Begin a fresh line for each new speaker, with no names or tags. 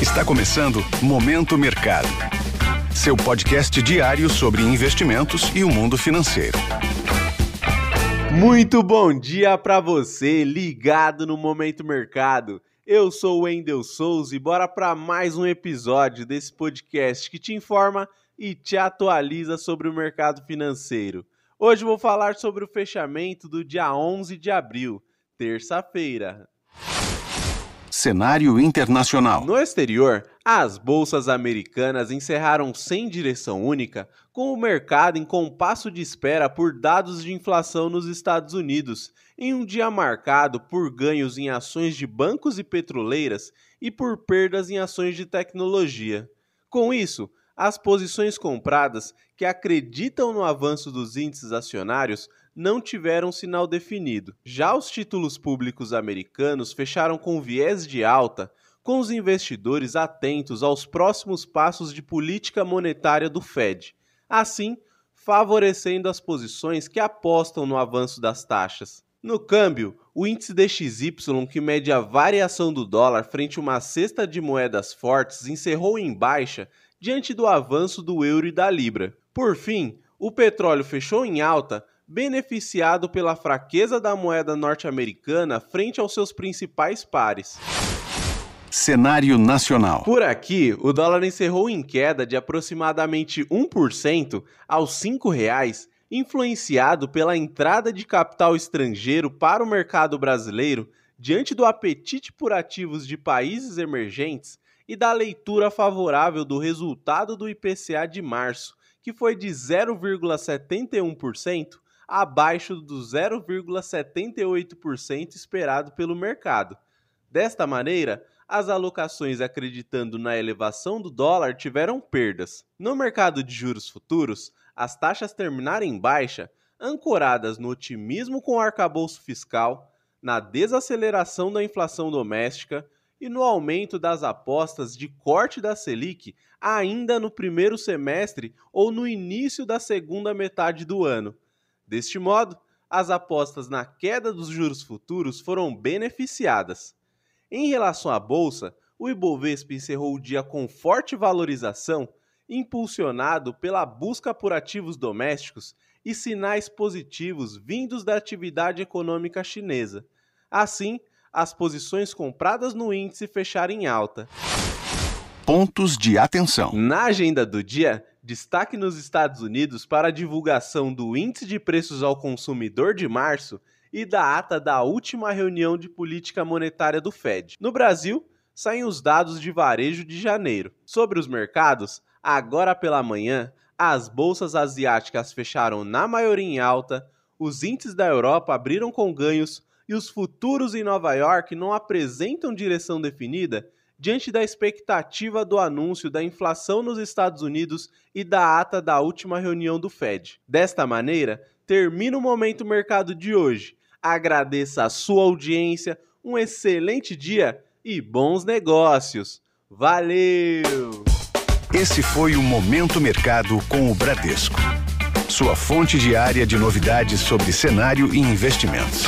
Está começando Momento Mercado. Seu podcast diário sobre investimentos e o mundo financeiro.
Muito bom dia para você ligado no Momento Mercado. Eu sou o Wendel Souza e bora para mais um episódio desse podcast que te informa e te atualiza sobre o mercado financeiro. Hoje vou falar sobre o fechamento do dia 11 de abril, terça-feira.
Cenário internacional.
No exterior, as bolsas americanas encerraram sem direção única, com o mercado em compasso de espera por dados de inflação nos Estados Unidos, em um dia marcado por ganhos em ações de bancos e petroleiras e por perdas em ações de tecnologia. Com isso, as posições compradas que acreditam no avanço dos índices acionários não tiveram sinal definido. Já os títulos públicos americanos fecharam com viés de alta, com os investidores atentos aos próximos passos de política monetária do Fed, assim favorecendo as posições que apostam no avanço das taxas. No câmbio, o índice DXY, que mede a variação do dólar frente a uma cesta de moedas fortes, encerrou em baixa diante do avanço do euro e da libra. Por fim, o petróleo fechou em alta, beneficiado pela fraqueza da moeda norte-americana frente aos seus principais pares.
Cenário nacional.
Por aqui, o dólar encerrou em queda de aproximadamente 1% aos R$ 5,00 influenciado pela entrada de capital estrangeiro para o mercado brasileiro diante do apetite por ativos de países emergentes e da leitura favorável do resultado do IPCA de março, que foi de 0,71% abaixo do 0,78% esperado pelo mercado. Desta maneira, as alocações acreditando na elevação do dólar tiveram perdas. No mercado de juros futuros, as taxas terminaram em baixa, ancoradas no otimismo com o arcabouço fiscal, na desaceleração da inflação doméstica e no aumento das apostas de corte da Selic ainda no primeiro semestre ou no início da segunda metade do ano. Deste modo, as apostas na queda dos juros futuros foram beneficiadas. Em relação à bolsa, o Ibovespa encerrou o dia com forte valorização impulsionado pela busca por ativos domésticos e sinais positivos vindos da atividade econômica chinesa. Assim, as posições compradas no índice fecharam em alta.
Pontos de atenção.
Na agenda do dia, destaque nos Estados Unidos para a divulgação do Índice de Preços ao Consumidor de março e da ata da última reunião de política monetária do Fed. No Brasil, saem os dados de varejo de janeiro. Sobre os mercados, Agora pela manhã, as bolsas asiáticas fecharam na maioria em alta, os índices da Europa abriram com ganhos e os futuros em Nova York não apresentam direção definida diante da expectativa do anúncio da inflação nos Estados Unidos e da ata da última reunião do Fed. Desta maneira, termina o momento mercado de hoje. Agradeça a sua audiência, um excelente dia e bons negócios. Valeu!
Esse foi o Momento Mercado com o Bradesco. Sua fonte diária de novidades sobre cenário e investimentos.